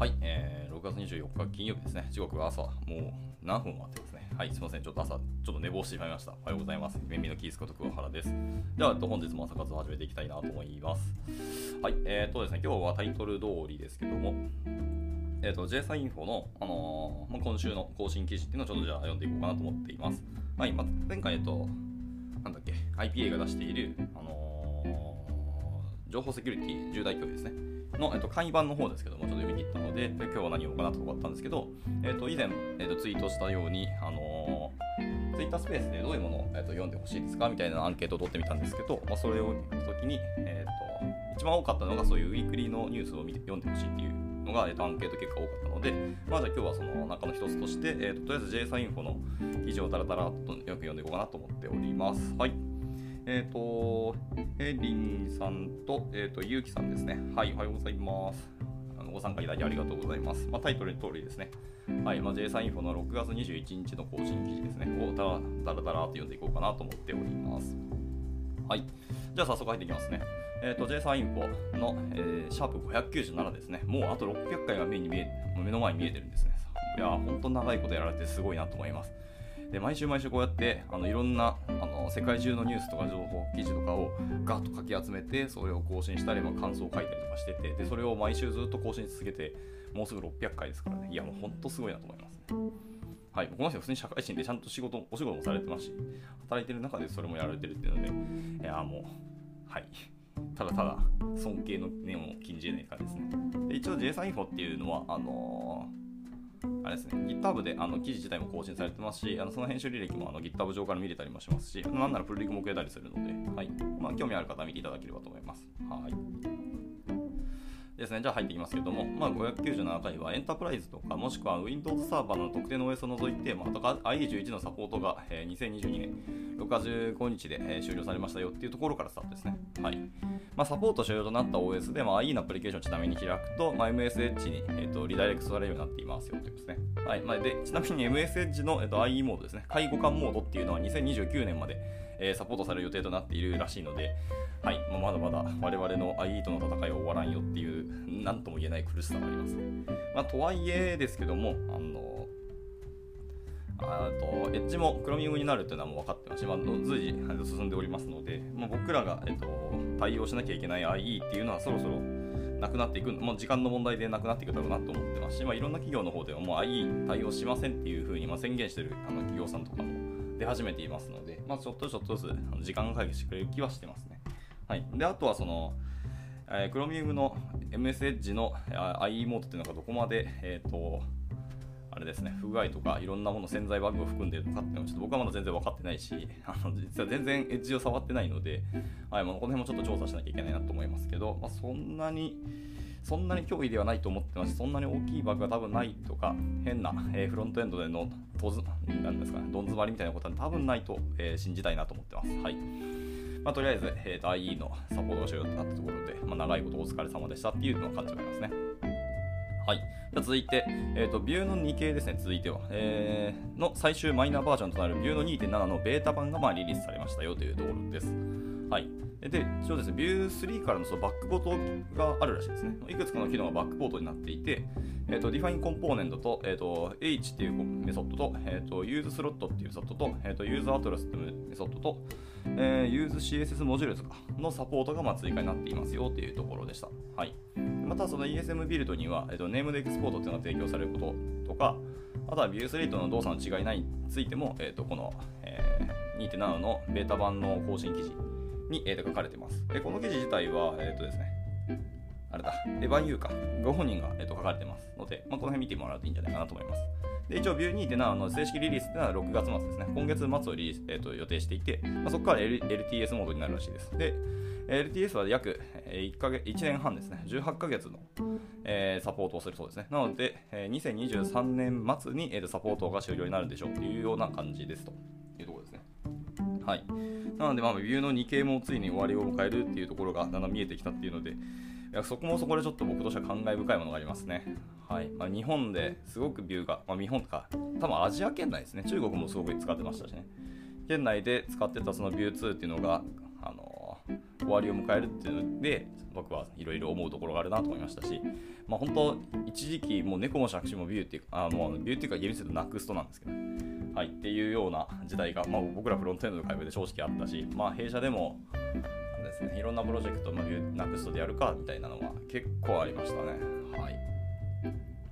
はい、えー、6月24日金曜日ですね。時刻は朝、もう何分もってますね。はい、すみません。ちょっと朝、ちょっと寝坊してしまいました。おはようございます。耳のキースこと桑原です。では、えっと本日も朝活を始めていきたいなと思います。はい、えー、っとですね、今日はタイトル通りですけども、えー、っと、JSA インフォの、あのーまあ、今週の更新記事っていうのをちょっとじゃあ読んでいこうかなと思っています。はい、まあ、前回、えっと、なんだっけ、IPA が出している、あのー情報セキュリティ10代教ですね。の、えっと、簡易版の方ですけども、ちょっと読み切ったので、で今日は何を行うとこあったんですけど、えっと、以前、えっと、ツイートしたように、あのー、ツイッタースペースでどういうものを、えっと、読んでほしいですかみたいなアンケートを取ってみたんですけど、まあ、それを見たときに、えっと、一番多かったのがそういうウィークリーのニュースを見て読んでほしいっていうのが、えっと、アンケート結果多かったので、まあ、じゃあ今日はその中の一つとして、えっと、とりあえず JSA インフォの記事をダラダラとよく読んでいこうかなと思っております。はい。えっ、ー、と、エリンさんと、えっ、ー、と、ゆうきさんですね。はい、おはようございます。あのご参加いただきありがとうございます。まあ、タイトルの通りですね。はい、まあ、J サインフォの6月21日の更新記事ですね。をだらだらだらと読んでいこうかなと思っております。はい。じゃあ早速入っていきますね。えっ、ー、と、J サインフォの、えー、シャープ597ですね。もうあと600回が目に見え目の前に見えてるんですね。いやー、ほんと長いことやられてすごいなと思います。で毎週毎週こうやってあのいろんなあの世界中のニュースとか情報記事とかをガッとかき集めてそれを更新したり、まあ、感想を書いたりとかしててでそれを毎週ずっと更新し続けてもうすぐ600回ですからね。いやもうほんとすごいなと思いますね。はい、この人は普通に社会人でちゃんと仕事お仕事もされてますし働いてる中でそれもやられてるっていうのでいやもうはい。ただただ尊敬の念を禁じない感じですね。で一応 JSA インフォっていうのはあのーあれですね、GitHub であの記事自体も更新されてますし、あのその編集履歴もあの GitHub 上から見れたりもしますし、なんならプルリクも受けたりするので、はいまあ、興味ある方は見ていただければと思います。はいですね、じゃあ入っていきますけども、まあ、597回はエンタープライズとか、もしくは Windows サーバーの特定の OS を除いて、まあ、とか IE11 のサポートが、えー、2022年6月15日で、えー、終了されましたよっていうところからスタートですね。はいまあ、サポート終了となった OS で、まあ、IE のアプリケーションをちなみに開くと、まあ、MS Edge に、えーと、リダイレクトされるようになっていますよということですね。はいまあ、でちなみに MS Edge の、えーと、IE モードですね、介護官モードっていうのは2029年まで、えー、サポートされる予定となっているらしいので、はいま、まだまだ我々の IE との戦いは終わらんよっていう、なんとも言えない苦しさがあります。まあ、とはいえですけども、あのあとエッジもクロミウムになるというのはもう分かってますし、まあ、随時進んでおりますので、まあ、僕らが、えっと、対応しなきゃいけない IE っていうのはそろそろなくなっていく、もう時間の問題でなくなっていくだろうなと思ってますし、まあ、いろんな企業の方ではもう IE 対応しませんっていうふうにま宣言してるあの企業さんとかも出始めていますので、まあ、ちょっとちょっとずつ時間が会議してくれる気はしてますね。はい、であとはその、えー、クロミウムの MS Edge の IE モードっていうのがどこまで、えーと、あれですね、不具合とかいろんなもの潜在バグを含んでいるのかっていうのはちょっと僕はまだ全然分かってないし、あの実は全然エッジを触ってないので、はいまあ、この辺もちょっと調査しなきゃいけないなと思いますけど、まあ、そんなに、そんなに脅威ではないと思ってますし、そんなに大きいバグが多分ないとか、変な、えー、フロントエンドでのとずなんですかね、どん詰まりみたいなことは多分ないと、えー、信じたいなと思ってます。はいまあ、とりあえず、えー、IE のサポートが終了となったところで、まあ、長いことお疲れ様でしたっていうのを感じられますね。はい。じゃ続いて、えーと、ビューの2系ですね、続いては、えー、の最終マイナーバージョンとなるビューの2.7のベータ版がまあリリースされましたよというところです。はい。で、一応ですね、ビュー3からのそのバックポートがあるらしいですね。いくつかの機能がバックポートになっていて、えーと、define コンポーネントと,、えーと、H っていうメソッドと、えーと、use slot っていうメソッドと、えー、と use atlas っていうメソッドと、えー、use CSS モジュールとかのサポートがまあ追加になっていますよというところでした。はい、またその ESM ビルドには、えー、とネームでエクスポートっていうのが提供されることとか、あとはビュースレートの動作の違いについても、えー、とこの、えー、2.7のベータ版の更新記事に、えー、と書かれています。でこの記事自体は、えっ、ー、とですね、あれだ、エヴァン・ユーか、ご本人が、えー、と書かれてますので、まあ、この辺見てもらうといいんじゃないかなと思います。で一応、ビュー2.7の正式リリースっていうのは6月末ですね。今月末をリリース、えー、と予定していて、まあ、そこから、L、LTS モードになるらしいです。で、LTS は約1か月1年半ですね、18ヶ月の、えー、サポートをするそうですね。なので、えー、2023年末に、えー、とサポートが終了になるんでしょうというような感じですというところですね。はい。なので、まあ、ビューの2系もついに終わりを迎えるっていうところがだんだん見えてきたっていうので、いやそこもそこでちょっと僕としては感慨深いものがありますね。はい。まあ、日本ですごくビューが、まあ、日本とか、多分アジア圏内ですね、中国もすごく使ってましたしね、県内で使ってたそのビュー2っていうのが、あの終わりを迎えるっていうので僕はいろいろ思うところがあるなと思いましたし、まあ、本当一時期もう猫も借子もビューっていうかあもうビューっていうか厳密に言うとナクストなんですけど、はい、っていうような時代が、まあ、僕らフロントエンドの会話で正直あったし、まあ、弊社でもですねいろんなプロジェクト、まあ、ビューナクストでやるかみたいなのは結構ありましたねはい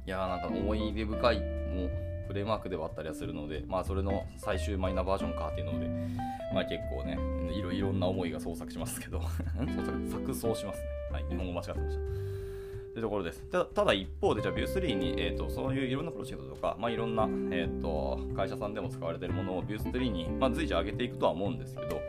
いやーなんか思い出深いもうフレームワークではあったりはするので、まあ、それの最終マイナーバージョンかっていうので、まあ、結構ねいろいろんな思いが創作しますけど 錯綜しますね。はい、日本語間違ってました。というところです。たただ一方で、じゃあ Vue3 に、えーと、そういういろんなプロジェクトとか、まあ、いろんな、えーと、会社さんでも使われているものを Vue3 に、まあ、随時上げていくとは思うんですけど、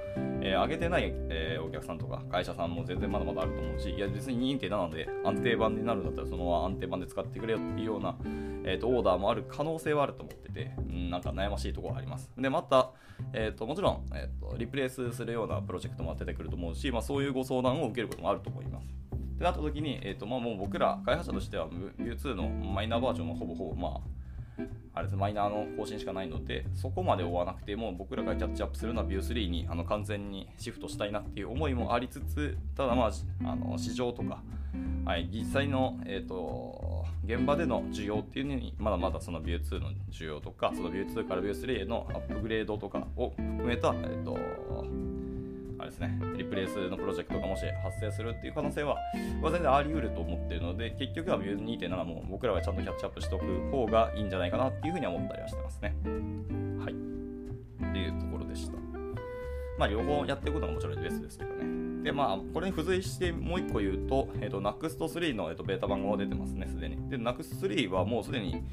えー、上げてない、えー、お客さんとか会社さんも全然まだまだあると思うし、いや別に2.7で安定版になるんだったらそのまま安定版で使ってくれよっていうような、えーと、オーダーもある可能性はあると思ってて、うん、なんか悩ましいところがあります。で、また、えーと、もちろん、えーと、リプレイスするようなプロジェクトも出てくると思うし、まあ、そういうご相談を受けることもあると思います。ってなった時に、えーとまあ、もう僕ら開発者としては Vue2 のマイナーバージョンはほぼほぼ、まあ、あれですマイナーの更新しかないので、そこまで追わなくても、僕らがキャッチアップするのは Vue3 にあの完全にシフトしたいなっていう思いもありつつ、ただまあ、あの市場とか、はい、実際の、えーと、現場での需要っていうのに、まだまだその Vue2 の需要とか、その Vue2 から Vue3 へのアップグレードとかを含めた、えーとあれですね、リプレイスのプロジェクトがもし発生するっていう可能性は、ま、全然あり得ると思ってるので、結局は Vue2.7 も僕らはちゃんとキャッチアップしておく方がいいんじゃないかなっていうふうには思ったりはしてますね。はい。っていうところでした。まあ、両方やっていくことがもちろんベースですけどね。で、まあ、これに付随してもう一個言うと、えっ、ー、と、NUXT3 の、えーと、ベータ版が出てますね、すでに。で、NUXT3 はもうすでに、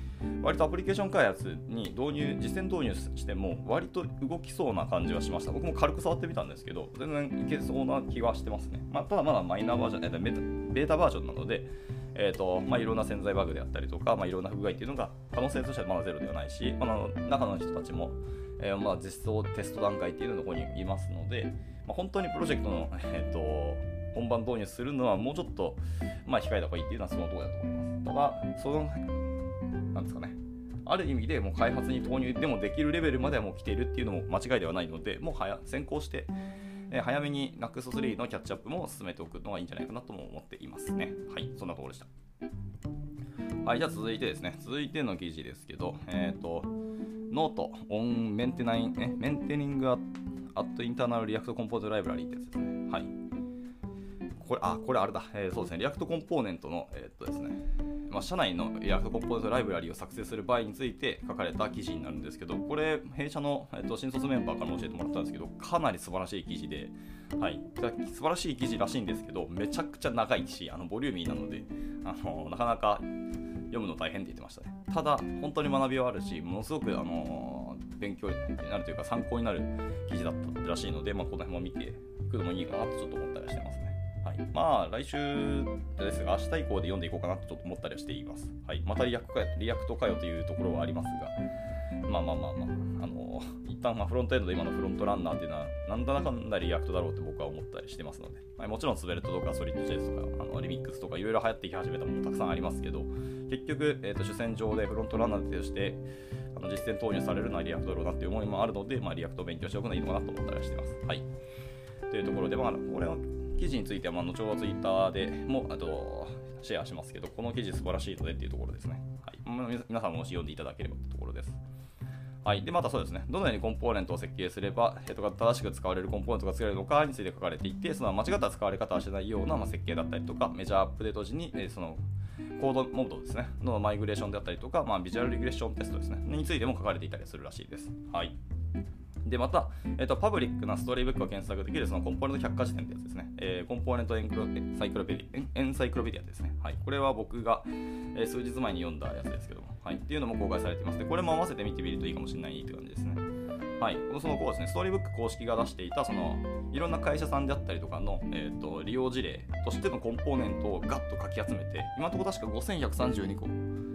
割とアプリケーション開発に導入、実践導入しても、割と動きそうな感じはしました。僕も軽く触ってみたんですけど、全然いけそうな気がしてますね。まあ、ただまだマイナーバージョン、えー、ベータバージョンなので、えーとまあ、いろんな潜在バグであったりとか、まあ、いろんな不具合っていうのが可能性としてはまだゼロではないし、まあ、中の人たちも、えー、まあ実装テスト段階っていうのここにいますので、まあ、本当にプロジェクトの、えーと本番導入するのはもうちょっと、まあ、控えた方がいいっていうのはそのところだと思います。ただ、その、なんですかね、ある意味でもう開発に投入でもできるレベルまではもう来ているっていうのも間違いではないので、もう早先行して、えー、早めに NAX3 のキャッチアップも進めておくのがいいんじゃないかなとも思っていますね。はい、そんなところでした。はい、じゃあ続いてですね、続いての記事ですけど、えっ、ー、と、 Notes、on maintain、え、 maintaining an internal React components library ってやつですね。はい。これ、あ、これあれだ。えー、そうですね。 React コンポーネントの、えー、っとですね、まあ、社内の React コンポーネントライブラリを作成する場合について書かれた記事になるんですけど、これ、弊社の、え、っと新卒メンバーから教えてもらったんですけど、かなり素晴らしい記事で、はい、素晴らしい記事らしいんですけど、めちゃくちゃ長いし、あのボリューミーなので、あのなかなか読むの大変って言ってましたね。ただ、本当に学びはあるし、ものすごく、あの勉強になるというか参考になる記事だったらしいので、まあ、この辺も見ていくのもいいかなとちょっと思ったりしてますね。はい、まあ来週ですが、明日以降で読んでいこうかなとちょっと思ったりはしています。はい、またリアク React かよというところはありますが、まあまあまあまあ、あの一旦まあフロントエンドで今のフロントランナーっていうのは、なんだかんだ React だろうって僕は思ったりしてますので、まあ、もちろんスベルトとかソリッド JS とかあのリミックスとかいろいろ流行ってき始めたものたくさんありますけど、結局、えー、と主戦場でフロントランナーとしてあの実戦投入されるのは React だろうなっていう思いもあるので、まあ、 React を勉強しておくのがいいのかなと思ったりはしてます。はい。というところで、まあ、これは記事については、まあ、後ほどツイッターでもあとシェアしますけど、この記事素晴らしいのでっていうところですね。はい、皆さんもし読んでいただければというところです。はい。で、またそうですね。どのようにコンポーネントを設計すれば、えっと、正しく使われるコンポーネントが作れるのかについて書かれていて、その間違った使われ方をしないような、まあ、設計だったりとか、メジャーアップデート時に、え、そのコードモードですね、のマイグレーションであったりとか、まあ、ビジュアルリグレッションテストですね、についても書かれていたりするらしいです。はい。で、また、えっ、と、パブリックなストーリーブックを検索できるそのコンポーネント百科事典ってやつですね。えー、コンポーネントエンクロサイクロペディエンサイクロペディアですね。はい。これは僕が、えー、数日前に読んだやつですけども、はい。っていうのも公開されています。で、これも合わせて見てみるといいかもしれないって感じですね。はい、そのこうですね、ストーリーブック公式が出していた、その、いろんな会社さんであったりとかの、えーと、利用事例としてのコンポーネントをガッとかき集めて、今のところ確か5132個、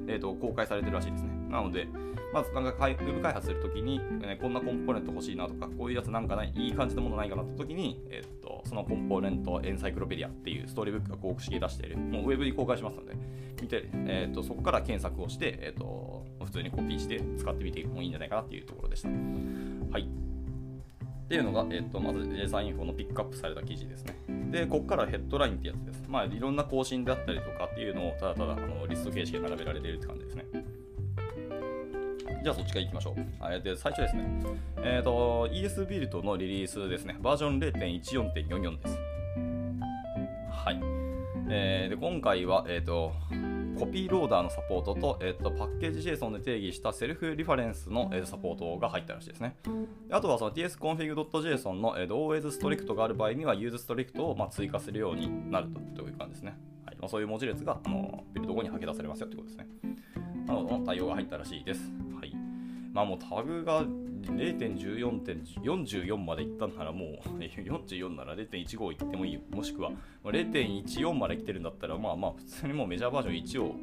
えーと、公開されてるらしいですね。なので、まずなんかウェブ開発するときに、え、こんなコンポーネント欲しいなとか、こういうやつなんかない、いい感じのものないかなってときに、えーと、そのコンポーネントエンサイクロペディアっていうストーリーブックが公式で出している、もうウェブに公開しますので、見て、えーと、そこから検索をして、えーと、普通にコピーして使ってみてもいいんじゃないかなっていうところでした。はい。っていうのが、えーと、まず J サインフォのピックアップされた記事ですね。で、ここからヘッドラインってやつです。まあ、いろんな更新であったりとかっていうのをただただあのリスト形式で並べられているって感じですね。じゃあそっちから行きましょう。えで最初ですね。えっ、ー、と、ES ビルドのリリースですね。バージョン0.14.44です。はい。えー、で今回は、えっ、ー、と、コピーローダーのサポートと,、えーと、パッケージ JSON で定義したセルフリファレンスの、えー、サポートが入ったらしいですね。あとはその tsconfig.json の、えー、always strict がある場合には use strict を、まあ、追加するようになるという感じですね。はいまあ、そういう文字列があのビルド後に吐き出されますよということですね。などの対応が入ったらしいです。はい。まあもうタグが0.14.44までいったんならもう44なら0.15いってもいいもしくは0.14まで来てるんだったらまあまあ普通にもうメジャーバージョン1を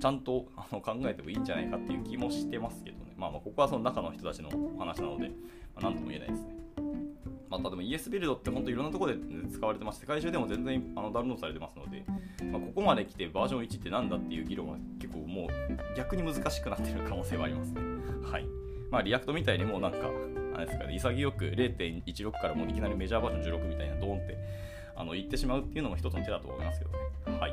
ちゃんとあの考えてもいいんじゃないかっていう気もしてますけどね。まあまあここはその中の人たちのお話なので、まあ、何とも言えないですねまたでも ES ビルドって本当いろんなところで使われてます世界中でも全然あのダウンロードされてますので、まあ、ここまで来てバージョン1ってなんだっていう議論は結構もう逆に難しくなってる可能性はありますね。はい。まあ、 React みたいにもうなんか、あれですかね、潔く0.16からもういきなりメジャーバージョン16みたいなドーンってあの言ってしまうっていうのも一つの手だと思いますけどね。はい。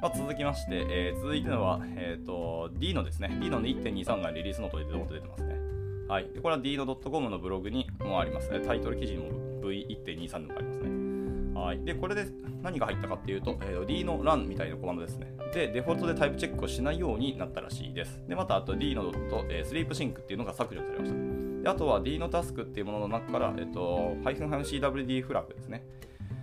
まあ、続きまして、えー、続いてのは、えーと、D のですね、D の2.23がリリースノートでドーンと出てますね。はい。でこれは Deno .com のブログにもありますね。タイトル記事にも V1.23 のがありますね。はい。で、これで何が入ったかっていうと、えー、 deno run みたいなコマンドですね。で、デフォルトでタイプチェックをしないようになったらしいです。で、また、あと D のドット、えー、スリープシンクっていうのが削除されました。で、あとは D のタスクっていうものの中から、えっ、ー、と、ハイフンハ CWD フラグですね。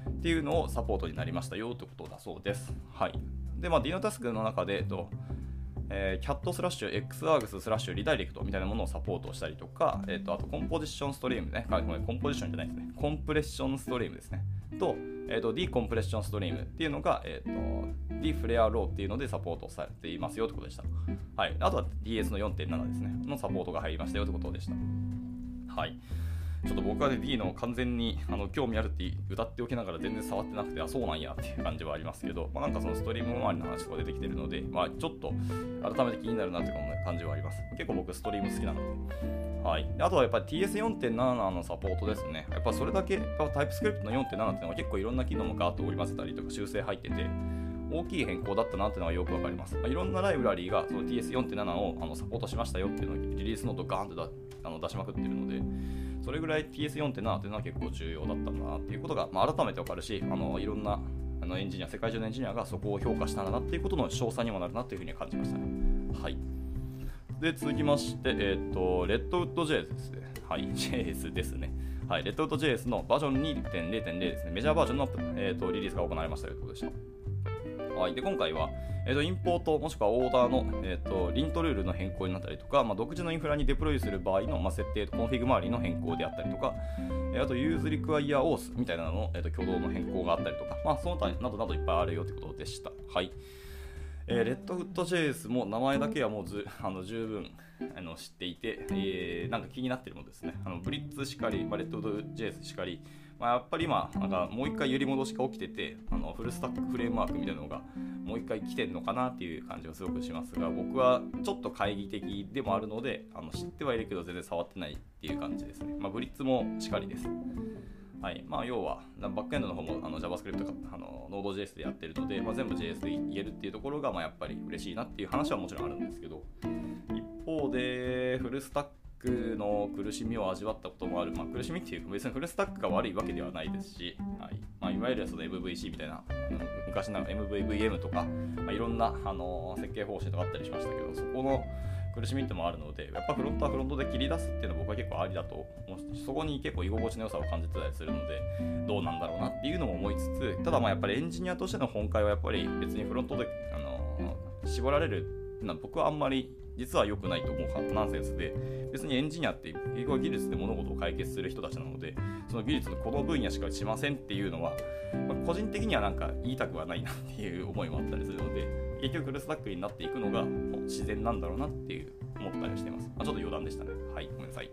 っていうのをサポートになりましたよということだそうです。はい。で、まあ、 deno task の中で、えっと、えー、キャットスラッシュ XArgs スラッシュリダイレクトみたいなものをサポートしたりとか、えーと、あと Composition Stream ね、 Composition じゃないですね、 Compression Stream ですね、と、えーと、ディコンプレッションストリームっていうのが、えーと、ディフレアローっていうのでサポートされていますよってことでした。はい。あとは DS の4.7ですね、のサポートが入りましたよってことでした。はい。ちょっと僕はね、D の完全にあの興味あるって歌っておきながら全然触ってなくて、あ、そうなんやっていう感じはありますけど、まあ、なんかそのストリーム周りの話とか出てきてるので、まあ、ちょっと改めて気になるなっていう感じはあります。結構僕ストリーム好きなので。はい。あとはやっぱり TS4.7 のサポートですね。やっぱそれだけ、やっぱタイプスクリプトの4.7っていうのは結構いろんな機能もガーッと織り交ぜたりとか修正入ってて、大きい変更だったなっていうのはよくわかります。まあ、いろんなライブラリーがその TS4.7 をあのサポートしましたよっていうのをリリースノートガーンとあの出しまくってるので、それぐらい TS4.7 っていうのは結構重要だったんだなっていうことが、まあ、改めてわかるし、あのいろんなあのエンジニア、世界中のエンジニアがそこを評価したんだなっていうことの詳細にもなるなというふうに感じましたね。はい。で、続きまして、えっ、ー、と、レッドウッド JS ですね。はい、JS ですね。はい、レッドウッド JS のバージョン2.0.0ですね。メジャーバージョンの、えーと、リリースが行われましたということでした。はい、で今回は、えーと、インポートもしくはオーダーの、えーと、 lint ルールの変更になったりとか、まあ、独自のインフラにデプロイする場合の、まあ、設定、コンフィグ周りの変更であったりとか、えー、あと、 useRequireAuth みたいなのの、えー、と挙動の変更があったりとか、まあ、その他などなどいっぱいあるよということでした。はい。えー、レッドフット JS も名前だけはもうず あの十分あの知っていて、えー、なんか気になってるものですね。あのブリッツしかり、まあ、レッドフット JS しかり、まあ、やっぱり今、なんかもう一回揺り戻しが起きてて、あのフルスタックフレームワークみたいなのがもう一回来てるのかなっていう感じがすごくしますが、僕はちょっと懐疑的でもあるので、あの知ってはいるけど全然触ってないっていう感じですね。まあ、ブリッツもしかりです。はいまあ、要は、バックエンドの方もあの JavaScript とかあの Node.js でやってるので、まあ、全部 JS で言えるっていうところが、まあ、やっぱり嬉しいなっていう話はもちろんあるんですけど、一方で、フルスタッックの苦しみを味わったこともある、まあ、苦しみっていうか別にフルスタックが悪いわけではないですし、はい。まあ、いわゆるその MVC みたいな、昔の MVVM とか、まあ、いろんなあの設計方針とかあったりしましたけど、そこの苦しみってもあるので、やっぱフロントはフロントで切り出すっていうのは僕は結構ありだと思うし、そこに結構居心地の良さを感じてたりするので、どうなんだろうなっていうのも思いつつ、ただまあやっぱりエンジニアとしての本会はやっぱり別にフロントで、あの絞られるのは僕はあんまり実は良くないと思うナンセンスで、別にエンジニアって英語技術で物事を解決する人たちなので、その技術のこの分野しかしませんっていうのは、まあ、個人的にはなんか言いたくはないなっていう思いもあったりするので、結局フルスタックになっていくのが自然なんだろうなっていう思ったりしてます。まあ、ちょっと余談でしたね。はい、ごめんなさい。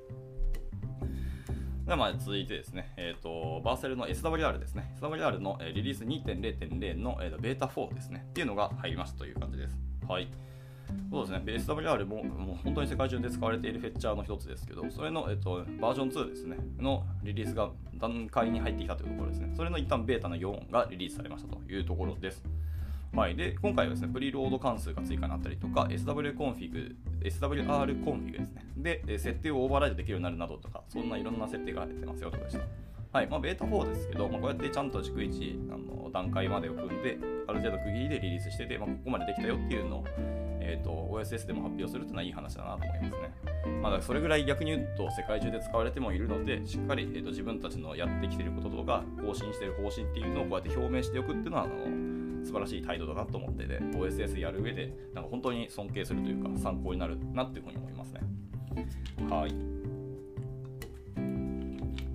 ではまあ続いてですね、えーと、バーセルの SWR ですね。SWR のリリース2.0.0のベータ4ですね。っていうのが入りましたという感じです。はい。そうですね、SWR ももう本当に世界中で使われている fetcher の一つですけど、それの、えっと、バージョン2ですね、のリリースが段階に入ってきたというところですね。それの一旦ベータの4がリリースされましたというところです。はい、で今回はですね、 preload 関数が追加になったりとか、SW Config、SWR Config ですね。で、設定をオーバーライドできるようになるなどとか、そんないろんな設定が入ってますよということでした。はいまあ、ベータ4ですけど、まあ、こうやってちゃんと逐一あの段階までを踏んで、ある程度区切りでリリースしてて、まあ、ここまでできたよっていうのを、えーと、OSS でも発表するっていうのはいい話だなと思いますね。まあ、それぐらい逆に言うと世界中で使われてもいるので、しっかり、えーと、自分たちのやってきていることとか、更新している方針っていうのをこうやって表明しておくっていうのは、あの素晴らしい態度だなと思ってて、OSS やる上で、なんか本当に尊敬するというか、参考になるなっていうふうに思いますね。はい。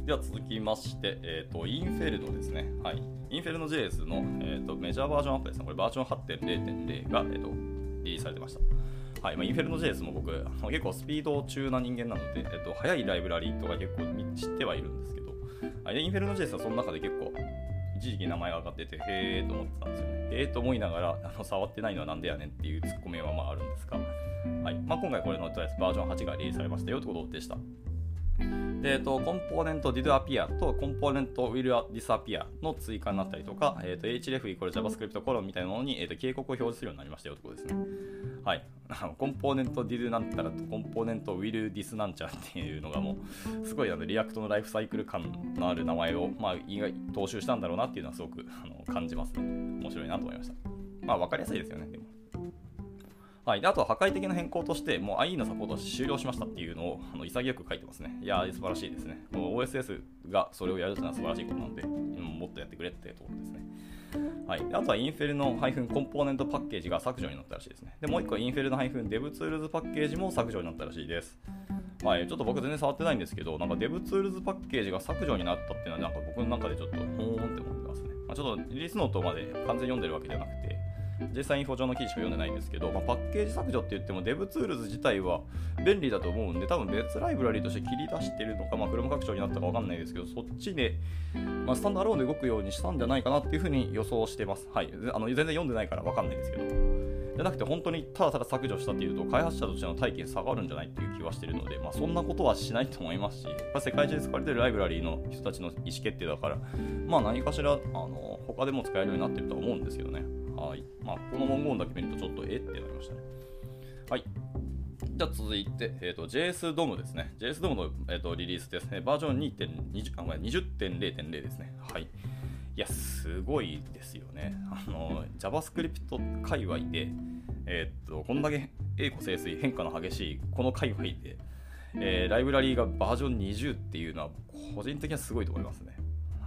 では続きまして、えーと、インフェルノですね。はい。インフェルノ JS の、えーと、メジャーバージョンアップですね。これバージョン8.0.0が、えーと、リリースされてました。はいまあ、インフェルノ JS も僕、結構スピード中な人間なので、えー、と速いライブラリーとか結構知ってはいるんですけど、はい、インフェルノ JS はその中で結構、一時期名前が上がってて、へーと思ってたんですよね。へーと思いながら、あの触ってないのはなんでやねんっていうツッコミはまああるんですが、はいまあ、今回これのとりあえずバージョン8がリリースされましたよということでした。で、えっと、コンポーネント did appear とコンポーネント will disappear の追加になったりとか、えっと、href イコール javascript コロンみたいなものに、えっと、警告を表示するようになりましたよということですね。はい。 component did なんたらと component will dis なんちゃらっていうのがもう、すごいあの React のライフサイクル感のある名前を、まあ、意外踏襲したんだろうなっていうのはすごくあの感じますね。面白いなと思いました。まあ、わかりやすいですよね、でも。はい、であとは破壊的な変更として、もう IE のサポート終了しましたっていうのをあの潔く書いてますね。いやー素晴らしいですね。OSS がそれをやるというのは素晴らしいことなので、もっとやってくれってところですね。はい、あとはインフェルのコンポーネントパッケージが削除になったらしいですね。で、もう一個インフェルの DevTools パッケージも削除になったらしいです。はい、ちょっと僕全然触ってないんですけど、なんか DevTools パッケージが削除になったっていうのは、なんか僕の中でちょっと、ほーんって思ってますね。まあ、ちょっとリリースノートまで完全に読んでるわけじゃなくて、実際インフォ上の記事しか読んでないんですけど、まあ、パッケージ削除って言っても DevTools 自体は便利だと思うんで、多分別ライブラリとして切り出してるのか、まあ、Chrome 拡張になったかわかんないですけど、そっちで、まあ、スタンドアローンで動くようにしたんじゃないかなっていうふうに予想してます。はい。あの全然読んでないからわかんないですけど。じゃなくて本当にただただ削除したっていうと開発者としての体験下がるんじゃないっていう気はしてるので、まあ、そんなことはしないと思いますし、まあ、世界中で使われてるライブラリーの人たちの意思決定だから、まあ、何かしらあの他でも使えるようになってるとは思うんですけどね。はい。まあ、この文言だけ見るとちょっとえってなりましたね。はい。じゃあ続いて、えーと、JS ドムですね。JS ドムの、えーと、リリースですね。バージョン2.20.0.0 20. ですね。はい。いや、すごいですよね。あの、JavaScript 界隈で、えっ、ー、と、こんだけ栄枯盛衰、変化の激しいこの界隈で、えー、ライブラリーがバージョン20っていうのは、個人的にはすごいと思いますね。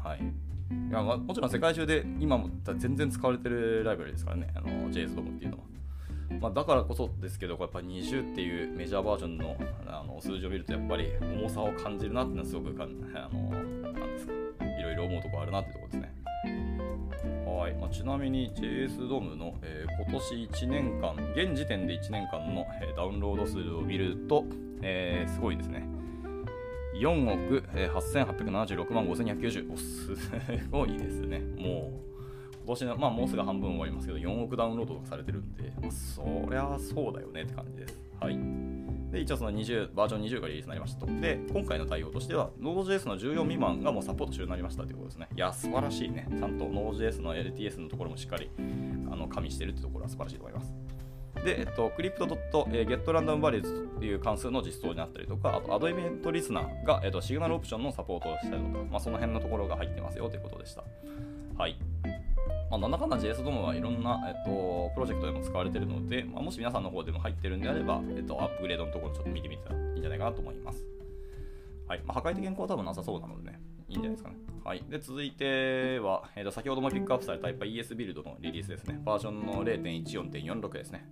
はい。いや、もちろん世界中で今も全然使われてるライブラリですからね、あの JS ドムっていうのは。まあ、だからこそですけど、やっぱ20っていうメジャーバージョンのあの数字を見ると、やっぱり重さを感じるなっていうのはすごくかんあのなんですかいろいろ思うとこあるなっていうところですね。はいまあ、ちなみに JS ドムの、えー、今年1年間、現時点で1年間の、えー、ダウンロード数を見ると、えー、すごいですね。4億8876万5290お。すごいですね。もう、今年の、まあもうすぐ半分終わりますけど、4億ダウンロードとかされてるんで、まあ、そりゃそうだよねって感じです。はい。で、一応その20、バージョン20がリリースになりましたと。で、今回の対応としては、Node.js の14未満がもうサポート終了になりましたということですね。いや、素晴らしいね。ちゃんと Node.js の LTS のところもしっかりあの加味してるってところは素晴らしいと思います。で、えっと、crypto.getRandomValues という関数の実装になったりとか、あと、アドイベントリスナーが、えっと、シグナルオプションのサポートをしたりとか、まあ、その辺のところが入ってますよということでした。はい。まあ、なんだかんだ JS ドームはいろんな、えっと、プロジェクトでも使われているので、まあ、もし皆さんの方でも入ってるんであれば、えっと、アップグレードのところちょっと見てみたらいいんじゃないかなと思います。はい。まあ、破壊的変更は多分なさそうなのでね、いいんじゃないですかね。はい。で、続いては、えっと、先ほどもピックアップされたやっぱ ES ビルドのリリースですね。バージョンの0.14.46ですね。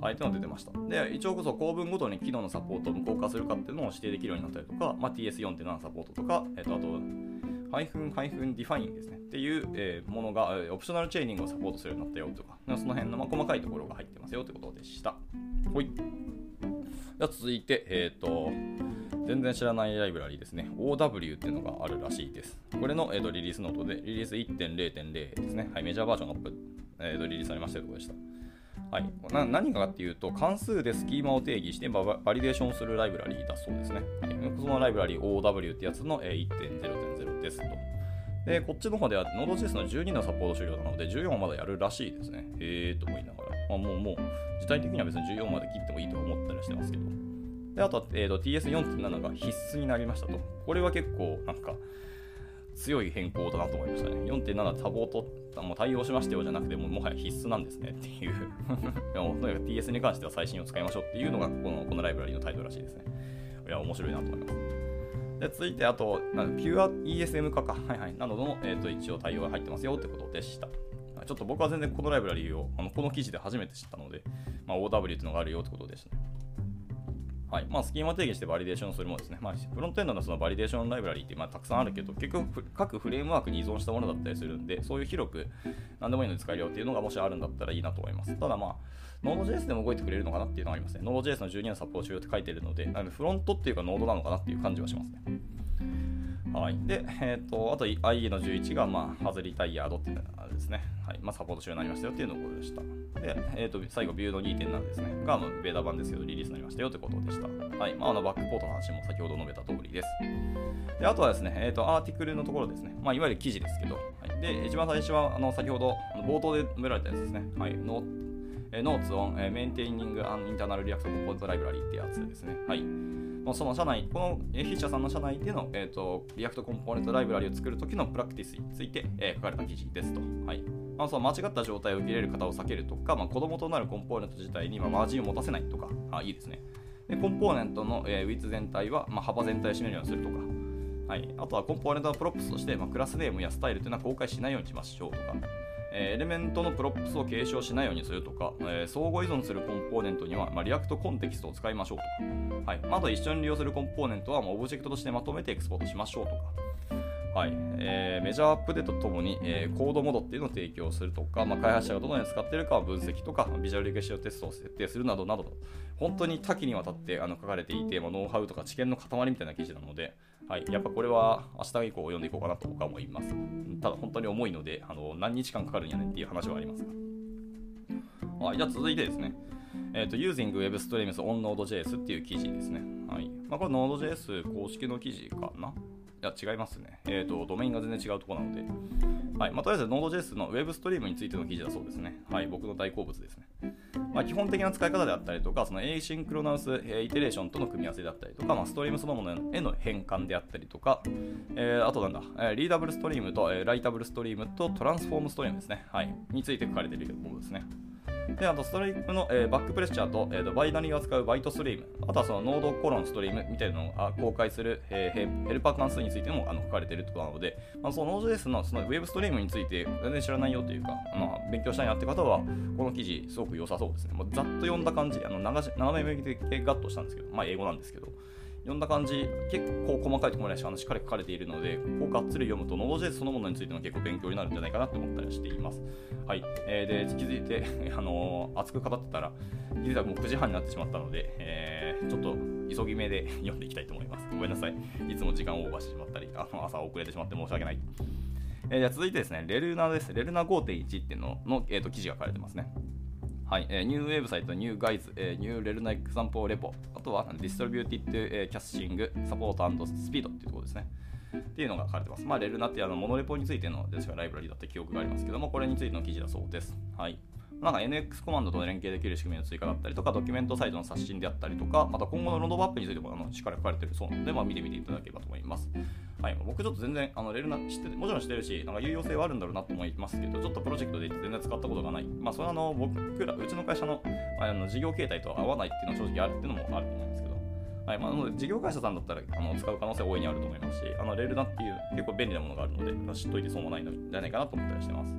はい、というのが出てました。で、一応こそ構文ごとに機能のサポートを無効化するかっていうのを指定できるようになったりとか、まあ、TS4.7 サポートとか、えっ、と、あと、ハイフンハイフン define ですね。っていう、えー、ものが、 optional chaining をサポートするようになったよとか、その辺の、まあ、細かいところが入ってますよということでした。ほい。では続いて、えっ、ー、と、全然知らないライブラリーですね。OW っていうのがあるらしいです。これの、えーと、リリースノートで、リリース1.0.0ですね。はい、メジャーバージョンアップ、えーと、リリースされましたということでした。はい、な何かっていうと、関数でスキーマを定義してババリデーションするライブラリーだそうですね。はい、そのライブラリー OW ってやつの1.0.0ですと。で、こっちの方では Node.js の12のサポート終了なので、14はまだやるらしいですね。えーと思いながら。まあ、もう、もう、具体的には別に14まで切ってもいいと思ったりしてますけど。で、あとは、えーと、TS4.7 が必須になりましたと。これは結構、なんか、強い変更だなと思いましたね。4.7サポートも対応しましたよじゃなくても、もはや必須なんですねっていう とにかく TS に関しては最新を使いましょうっていうのがこのこのライブラリのタイトルらしいですね。いや、面白いなと思います。で続いて、あと、PureESM 化か、はいはい、などの、えーと、一応対応が入ってますよってことでした。ちょっと僕は全然このライブラリーをあのこの記事で初めて知ったので、まあ、OW っていうのがあるよってことでしたね。はいまあ、スキーマ定義してバリデーションするものですね。まあ、フロントエンドのそのバリデーションライブラリーってまあたくさんあるけど、結局各フレームワークに依存したものだったりするんで、そういう広く何でもいいので使えるよっていうのがもしあるんだったらいいなと思います。ただまあ、Node.js でも動いてくれるのかなっていうのがありますね。Node.js の12のサポート中って書いてるので、なのでフロントっていうか Node なのかなっていう感じはしますね。はい。で、え、ー、と、あと IE の11が、まあ、ハズリタイヤードっていうのですね。はい。まあ、サポート終了になりましたよっていうのことでした。で、え、ー、と、最後、ビューの2.7ですね。が、まあ、ベータ版ですけど、リリースになりましたよってことでした。はい。まあ、あの、バックポートの話も先ほど述べた通りです。で、あとはですね、え、ー、と、アーティクルのところですね。まあ、いわゆる記事ですけど、はい、で、一番最初は、あの、先ほど、冒頭で述べられたやつですね。はい。の Notes on, maintaining an internal React component library ってやつですね。はい。その社内、この筆者さんの社内での、えーと、 React コンポーネントライブラリを作るときのプラクティスについて、えー、書かれた記事ですと。はいまあ、その間違った状態を受け入れる方を避けるとか、まあ、子供となるコンポーネント自体に、まあ、マージンを持たせないとか、あいいですね。でコンポーネントの、えー、ウィッツ全体は、まあ、幅全体を占めるようにするとか、はい、あとはコンポーネントの props として、まあ、 className やスタイルというのは公開しないようにしましょうとか、え element の props を継承しないようにするとか、え、相互依存するコンポーネントには、まあ、 React Context を使いましょうとか、はい。あ、と一緒に利用するコンポーネントはもうオブジェクトとしてまとめてエクスポートしましょうとか、はい。えー、メジャーアップデートとともに、えー、 codemod っていうのを提供するとか、まあ、開発者がどのように使っているかを分析とか、 visual regression test を設定するなどなど、本当に多岐にわたってあの書かれていて、まあ、ノウハウとか知見の塊みたいな記事なので、はい、やっぱこれは明日以降読んでいこうかなと僕は思います。ただ本当に重いので、あの何日間かかるんやねんっていう話はありますが。はい、じゃあ続いてですね、えっ、ー、と、Using Web Streams on Node.js っていう記事ですね。はい。まあ、これ Node.js 公式の記事かな？いや、違いますね。えっ、ー、と、ドメインが全然違うところなので。はい。まあ、とりあえず Node.js の Web ストリームについての記事だそうですね。はい。僕の大好物ですね。まあ、基本的な使い方であったりとか、そのエイシンクロナウス、えイテレーションとの組み合わせであったりとか、まあ、ストリームそのものへの変換であったりとか、えー、あとなんだ、え、リーダブルストリームと、え、ライタブルストリームとトランスフォームストリームですね。はい。について書かれているものですね。で、あとストライプの、えー、バックプレッシャーと,、えーと、バイナリーを使うバイトストリーム、あとはそのノードコロンストリームみたいなのを公開する、えー、ヘルパー関数についてもあの書かれているところなので、まあ、その Node.js のそのウェブストリームについて全然知らないよというか、まあ、勉強したいなって方は、この記事すごく良さそうですね。もうざっと読んだ感じ、あの斜め向きでガッとしたんですけど、まあ英語なんですけど、読んだ感じ、結構細かいところまでしっかり書かれているので、こうがっつり読むと、Node.js そのものについての結構勉強になるんじゃないかなと思ったりしています。はい。えー、で、気づいて、あのー、熱く語ってたら、気づいたらもう9時半になってしまったので、えー、ちょっと急ぎ目で 読んでいきたいと思います。ごめんなさい。いつも時間をオーバーしてしまったり、あの朝遅れてしまって申し訳ない。えー、じゃ続いてですね、 Lerna です。 Lerna 5.1っていうのの、えーと記事が書かれてますね。はい、えー、 new website、new guides、えー、 new Lerna example repo、あとは distributed、えー、キャッシング、サポートスピードっていうところですね。っていうのが書かれてます。まあ、レルナってあのモノレポについてのですがライブラリだった記憶がありますけども、これについての記事だそうです。はい。なんか NX コマンドと連携できる仕組みの追加だったりとか、ドキュメントサイトの刷新であったりとか、また今後のロードマップについてもあのしっかり書かれてるそうなので、まあ、見てみていただければと思います。はい、僕ちょっと全然あのレルナ知ってもちろん知ってるし、なんか有用性はあるんだろうなと思いますけど、ちょっとプロジェクトで全然使ったことがない。まあ、それはあの僕ら、うちの会社の,、まあ、あの事業形態と合わないっていうのは正直あるっていうのもあると思うんですけど、はいまあ、なので事業会社さんだったらあの使う可能性は大いにあると思いますし、あのレルナっていう結構便利なものがあるので、知っといて損はないのじゃないかなと思ったりしてます。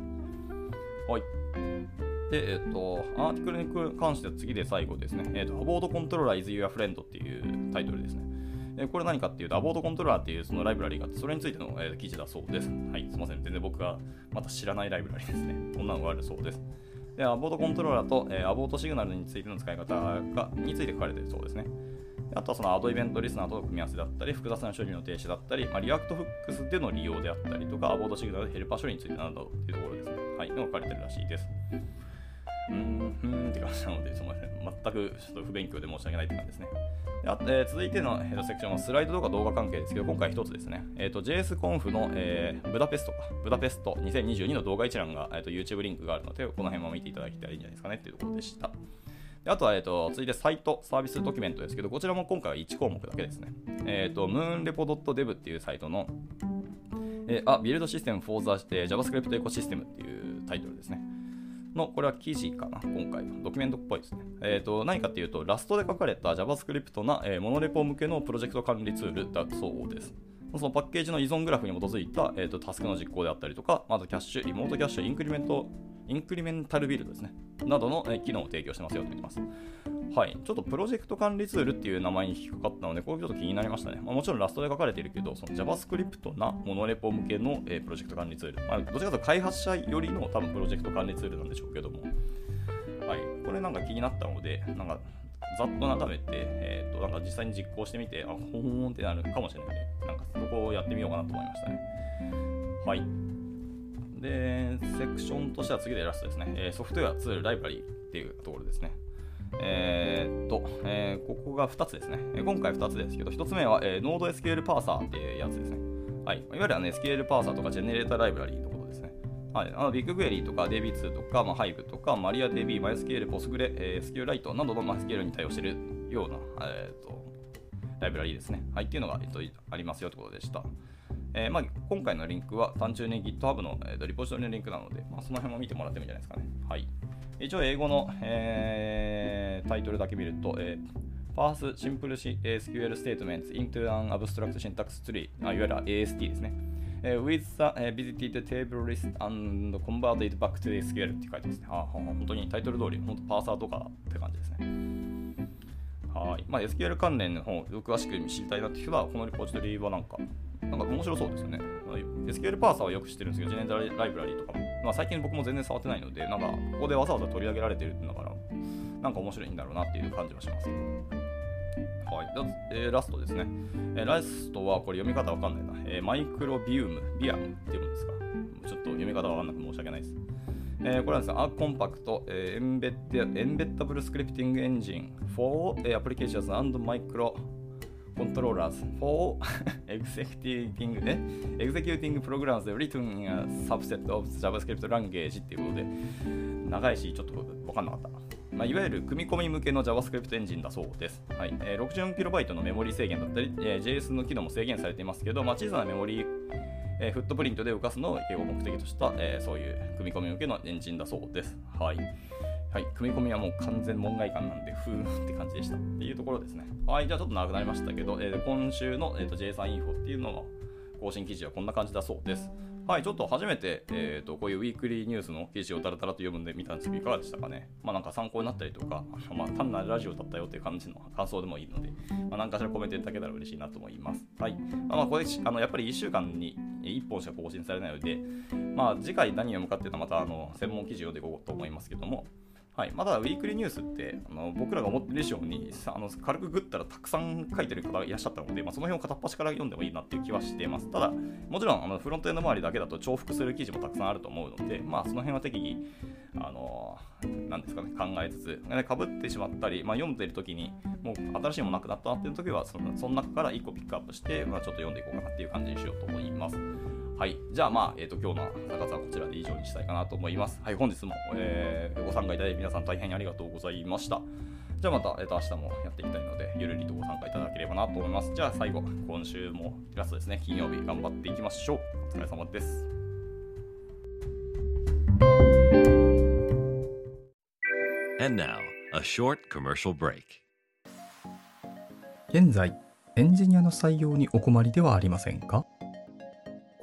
はい。で、えっ、と、アーティクルに関しては次で最後ですね。えっ、と、アボードコントローラー is your friend っていうタイトルですね。えこれ何かっていうと、アボードコントローラーっていうそのライブラリがあって、それについての、えー、記事だそうです。はい、すみません。全然僕がまた知らないライブラリですね。こんなのがあるそうです。で、アボードコントローラーと、えー、アボードシグナルについての使い方がについて書かれているそうですね。あとはその addEventListener との組み合わせだったり、複雑な処理の停止だったり、まあ、 React Hooks での利用であったりとか、 AbortSignal でヘルパー処理についてなどというところですね。はい、の書かれてるらしいです。うーん、ふーんって感じなので、すみません。全くちょっと不勉強で申し訳ないって感じですね。であえー続いての、えーとセクションはスライドとか動画関係ですけど、今回一つですね。えっ、と、JSConf の、えーブダペストか、ブダペスト2022の動画一覧が、えーと YouTube リンクがあるので、この辺も見ていただきたいいんじゃないですかねっていうところでした。であとは、えー、と続いてサイト、サービスドキュメントですけど、こちらも今回は1項目だけですね。えっ、と、moonrepo.dev っていうサイトの、えー、あ、ビルドシステム for the、えー JavaScript Ecosystem っていうタイトルですね。の、これは記事かな、今回のドキュメントっぽいですね。えっ、と、何かっていうと、ラストで書かれた JavaScript な、えーモノレポ向けのプロジェクト管理ツールだそうです。そのパッケージの依存グラフに基づいた、えー、とタスクの実行であったりとか、まずキャッシュ、リモートキャッシュ、インクリメント、インクリメンタルビルドですね。などの、え機能を提供してますよと言ってます。はい。ちょっとプロジェクト管理ツールっていう名前に引っかかったので、これちょっと気になりましたね。まあ、もちろんラストで書かれているけど、その JavaScript なモノレポ向けの、えプロジェクト管理ツール。まあ、どちらかというと開発者よりの多分プロジェクト管理ツールなんでしょうけども。はい。これなんか気になったので、なんかざっと眺めて、えー、となんか実際に実行してみて、あ、ほーんってなるかもしれないので、なんかそこをやってみようかなと思いましたね。はい。で、セクションとしては次でラストですね。えソフトウェアツールライブラリーっていうところですね。えーっと、えーここが2つですね。え今回2つですけど、1つ目は、えー、NodeSQL パーサーっていうやつですね。はい。いわゆるあの SQL パーサーとかジェネレーターライブラリーのことですね。はい、あのビッグクエリーとか DB2 とか、まあ、Hive とか MariaDB、MySQL、PostgreSQL、えー SQLite などの MySQL に対応しているような、えーとライブラリーですね。はい、っていうのが、えっと、ありますよということでした。えーまあ、今回のリンクは単純に GitHub の、えーとリポジトリのリンクなので、まあ、その辺も見てもらってもいいんじゃないですかね。はい、一応、英語の、えータイトルだけ見ると、えー Parse Simple SQL Statements into an Abstract Syntax Tree、あいわゆる AST ですね。えー with the、えー visited table list and convert it back to SQL って書いてますね。あ本当にタイトル通り、本当パーサーとかって感じですね。はい。まあ、SQL 関連の方を詳しく知りたいなって人は、このリポジトリはなんか、なんか面白そうですよね。SQL パーサーはよく知ってるんですけど、ジェネラルライブラリーとかも、まあ、最近僕も全然触ってないので、なんか、ここでわざわざ取り上げられてるんだから、なんか面白いんだろうなっていう感じはします。はい、えーラストですね、えーラストはこれ読み方わかんないな。えーマイクロビウム、ビアムっていうんですか？ちょっと読み方わかんなく申し訳ないです。えーこれはですね、アコンパクト、えーエンベッデエンベッダブルスクリプティングエンジン for、えー applications and micro controllers for executing, え executing programs written in a subset of JavaScript language っていうことで、長いし、ちょっとわかんなかった。まあ、いわゆる組み込み向けの JavaScript エンジンだそうです。はいえー、64KB のメモリ制限だったり、えー JS の機能も制限されていますけど、まあ、小さなメモリえーフットプリントで動かすのを目的とした、えーそういう組み込み向けのエンジンだそうです。はい。はい、組み込みはもう完全門外観なんで、ふーんって感じでした。っていうところですね。はい、じゃあちょっと長くなりましたけど、えー今週の、えーと J3 インフォっていうのの更新記事はこんな感じだそうです。はい、ちょっと初めて、えー、とこういうウィークリーニュースの記事をタラタラと読んでみたんですけど、いかがでしたかね。まあなんか参考になったりとか、まあ単なるラジオだったよっていう感じの感想でもいいので、まあ、何かしらコメントいただけたら嬉しいなと思います。はい。まあ、これあのやっぱり1週間に1本しか更新されないので、まあ次回何読むかっていうのはまたあの専門記事を読んでいこうと思いますけども、はい、まだウィークリーニュースってあの僕らが思ってる以上にあの軽くグったらたくさん書いてる方がいらっしゃったので、まあ、その辺を片っ端から読んでもいいなっていう気はしています。ただ、もちろんあのフロントエンド周りだけだと重複する記事もたくさんあると思うので、まあ、その辺は適宜、あのなんですかね、考えつつ、かぶってしまったり、まあ、読んでる時にもう新しいものなくなったなっていう時はその、その中から1個ピックアップして、まあ、ちょっと読んでいこうかなっていう感じにしようと思います。はい。じゃあ、まあ、えっ、と、今日の朝活はこちらで以上にしたいかなと思います。はい。本日も、えーご参加いただいて皆さん大変ありがとうございました。じゃあまた、えっ、と、明日もやっていきたいので、ゆるりとご参加いただければなと思います。じゃあ最後、今週もラストですね、金曜日頑張っていきましょう。お疲れ様です。And now, a short commercial break. 現在、エンジニアの採用にお困りではありませんか？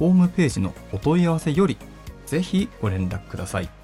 ホームページのお問い合わせよりぜひご連絡ください。